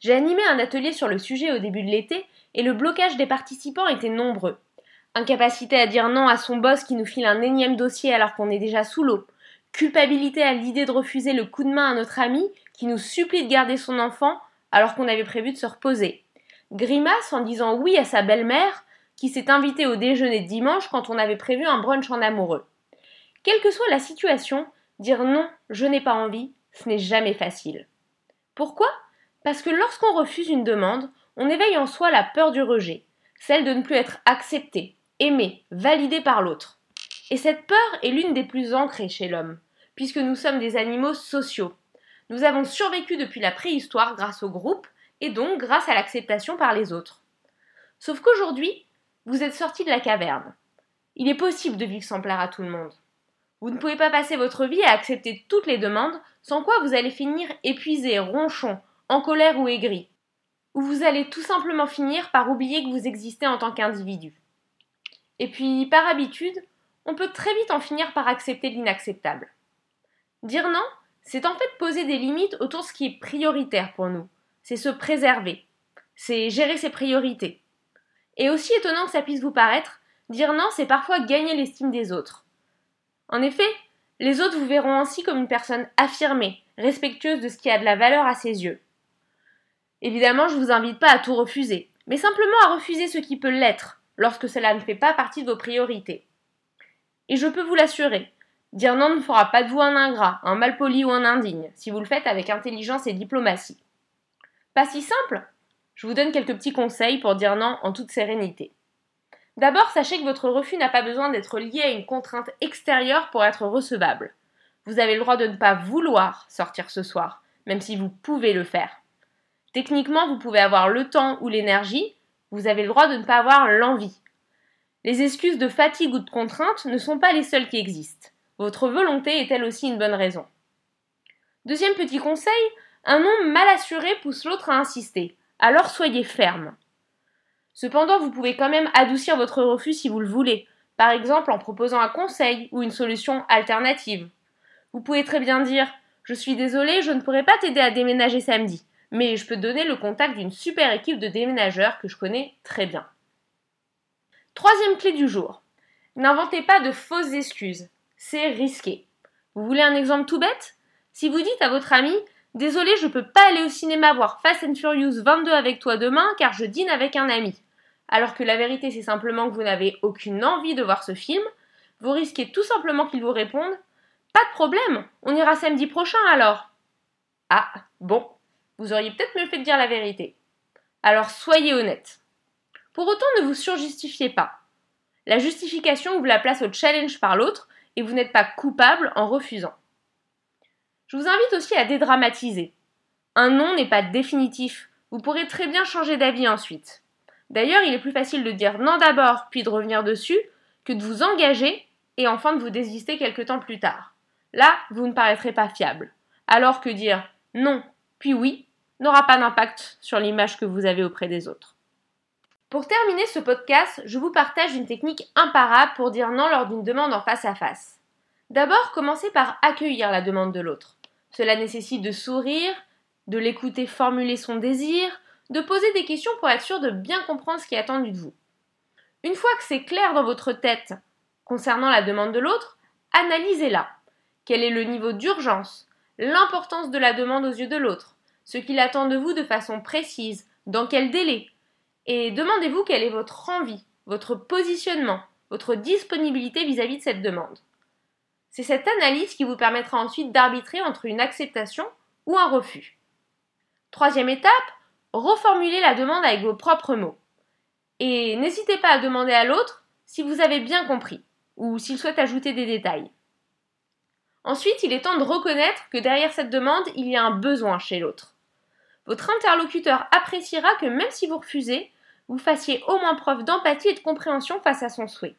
J'ai animé un atelier sur le sujet au début de l'été et le blocage des participants était nombreux. Incapacité à dire non à son boss qui nous file un énième dossier alors qu'on est déjà sous l'eau. Culpabilité à l'idée de refuser le coup de main à notre ami qui nous supplie de garder son enfant alors qu'on avait prévu de se reposer. Grimace en disant oui à sa belle-mère qui s'est invitée au déjeuner de dimanche quand on avait prévu un brunch en amoureux. Quelle que soit la situation, dire non, je n'ai pas envie, ce n'est jamais facile. Pourquoi? Parce que lorsqu'on refuse une demande, on éveille en soi la peur du rejet, celle de ne plus être accepté, aimé, validé par l'autre. Et cette peur est l'une des plus ancrées chez l'homme, puisque nous sommes des animaux sociaux. Nous avons survécu depuis la préhistoire grâce au groupe, et donc grâce à l'acceptation par les autres. Sauf qu'aujourd'hui, vous êtes sorti de la caverne. Il est possible de vivre sans plaire à tout le monde. Vous ne pouvez pas passer votre vie à accepter toutes les demandes, sans quoi vous allez finir épuisé, ronchon, en colère ou aigri. Ou vous allez tout simplement finir par oublier que vous existez en tant qu'individu. Et puis, par habitude, on peut très vite en finir par accepter l'inacceptable. Dire non, c'est en fait poser des limites autour de ce qui est prioritaire pour nous. C'est se préserver. C'est gérer ses priorités. Et aussi étonnant que ça puisse vous paraître, dire non, c'est parfois gagner l'estime des autres. En effet, les autres vous verront ainsi comme une personne affirmée, respectueuse de ce qui a de la valeur à ses yeux. Évidemment, je ne vous invite pas à tout refuser, mais simplement à refuser ce qui peut l'être, lorsque cela ne fait pas partie de vos priorités. Et je peux vous l'assurer, dire non ne fera pas de vous un ingrat, un malpoli ou un indigne, si vous le faites avec intelligence et diplomatie. Pas si simple Je vous donne quelques petits conseils pour dire non en toute sérénité. D'abord, sachez que votre refus n'a pas besoin d'être lié à une contrainte extérieure pour être recevable. Vous avez le droit de ne pas vouloir sortir ce soir, même si vous pouvez le faire. Techniquement, vous pouvez avoir le temps ou l'énergie, vous avez le droit de ne pas avoir l'envie. Les excuses de fatigue ou de contrainte ne sont pas les seules qui existent. Votre volonté est elle aussi une bonne raison. Deuxième petit conseil, un nom mal assuré pousse l'autre à insister. Alors soyez ferme. Cependant, vous pouvez quand même adoucir votre refus si vous le voulez, par exemple en proposant un conseil ou une solution alternative. Vous pouvez très bien dire Je suis désolé, je ne pourrai pas t'aider à déménager samedi, mais je peux donner le contact d'une super équipe de déménageurs que je connais très bien. Troisième clé du jour. N'inventez pas de fausses excuses. C'est risqué. Vous voulez un exemple tout bête? Si vous dites à votre ami Désolé, je ne peux pas aller au cinéma voir Fast and Furious 22 avec toi demain car je dîne avec un ami. Alors que la vérité c'est simplement que vous n'avez aucune envie de voir ce film, vous risquez tout simplement qu'il vous réponde Pas de problème, on ira samedi prochain alors. Ah, bon, vous auriez peut-être mieux fait de dire la vérité. Alors soyez honnête. Pour autant, ne vous surjustifiez pas. La justification ouvre la place au challenge par l'autre et vous n'êtes pas coupable en refusant. Je vous invite aussi à dédramatiser. Un non n'est pas définitif. Vous pourrez très bien changer d'avis ensuite. D'ailleurs, il est plus facile de dire non d'abord puis de revenir dessus que de vous engager et enfin de vous désister quelque temps plus tard. Là, vous ne paraîtrez pas fiable. Alors que dire non puis oui n'aura pas d'impact sur l'image que vous avez auprès des autres. Pour terminer ce podcast, je vous partage une technique imparable pour dire non lors d'une demande en face à face. D'abord, commencez par accueillir la demande de l'autre. Cela nécessite de sourire, de l'écouter formuler son désir, de poser des questions pour être sûr de bien comprendre ce qui est attendu de vous. Une fois que c'est clair dans votre tête concernant la demande de l'autre, analysez-la. Quel est le niveau d'urgence, l'importance de la demande aux yeux de l'autre, ce qu'il attend de vous de façon précise, dans quel délai, et demandez-vous quelle est votre envie, votre positionnement, votre disponibilité vis-à-vis de cette demande. C'est cette analyse qui vous permettra ensuite d'arbitrer entre une acceptation ou un refus. Troisième étape, reformulez la demande avec vos propres mots. Et n'hésitez pas à demander à l'autre si vous avez bien compris ou s'il souhaite ajouter des détails. Ensuite, il est temps de reconnaître que derrière cette demande, il y a un besoin chez l'autre. Votre interlocuteur appréciera que même si vous refusez, vous fassiez au moins preuve d'empathie et de compréhension face à son souhait.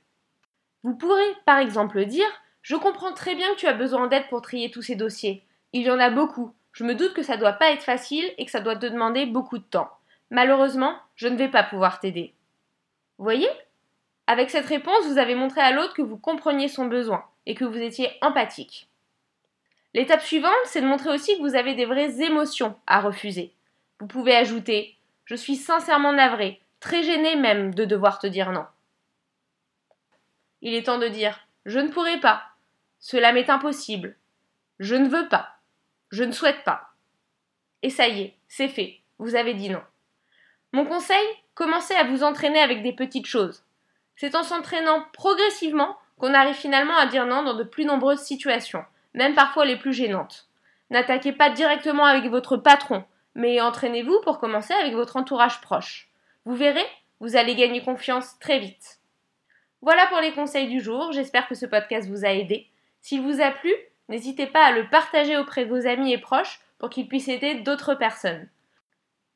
Vous pourrez, par exemple, dire Je comprends très bien que tu as besoin d'aide pour trier tous ces dossiers. Il y en a beaucoup. Je me doute que ça doit pas être facile et que ça doit te demander beaucoup de temps. Malheureusement, je ne vais pas pouvoir t'aider. Voyez? Avec cette réponse, vous avez montré à l'autre que vous compreniez son besoin et que vous étiez empathique. L'étape suivante, c'est de montrer aussi que vous avez des vraies émotions à refuser. Vous pouvez ajouter Je suis sincèrement navré, très gêné même de devoir te dire non. Il est temps de dire Je ne pourrai pas. Cela m'est impossible. Je ne veux pas. Je ne souhaite pas. Et ça y est, c'est fait. Vous avez dit non. Mon conseil Commencez à vous entraîner avec des petites choses. C'est en s'entraînant progressivement qu'on arrive finalement à dire non dans de plus nombreuses situations, même parfois les plus gênantes. N'attaquez pas directement avec votre patron, mais entraînez-vous pour commencer avec votre entourage proche. Vous verrez, vous allez gagner confiance très vite. Voilà pour les conseils du jour, j'espère que ce podcast vous a aidé. S'il vous a plu, n'hésitez pas à le partager auprès de vos amis et proches pour qu'ils puissent aider d'autres personnes.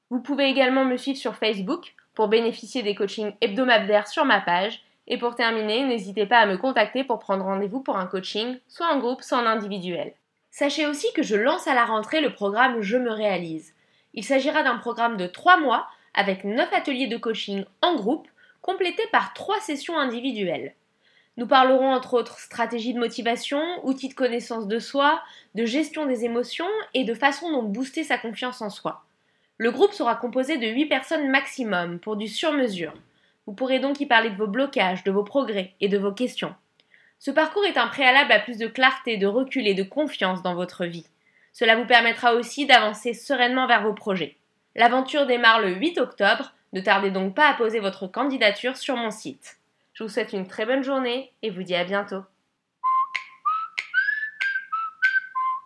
Vous pouvez également me suivre sur Facebook pour bénéficier des coachings hebdomadaires sur ma page. Et pour terminer, n'hésitez pas à me contacter pour prendre rendez-vous pour un coaching, soit en groupe, soit en individuel. Sachez aussi que je lance à la rentrée le programme Je me réalise. Il s'agira d'un programme de 3 mois avec 9 ateliers de coaching en groupe complété par trois sessions individuelles. Nous parlerons entre autres stratégie de motivation, outils de connaissance de soi, de gestion des émotions et de façon dont booster sa confiance en soi. Le groupe sera composé de 8 personnes maximum pour du sur-mesure. Vous pourrez donc y parler de vos blocages, de vos progrès et de vos questions. Ce parcours est un préalable à plus de clarté, de recul et de confiance dans votre vie. Cela vous permettra aussi d'avancer sereinement vers vos projets. L'aventure démarre le 8 octobre ne tardez donc pas à poser votre candidature sur mon site. Je vous souhaite une très bonne journée et vous dis à bientôt.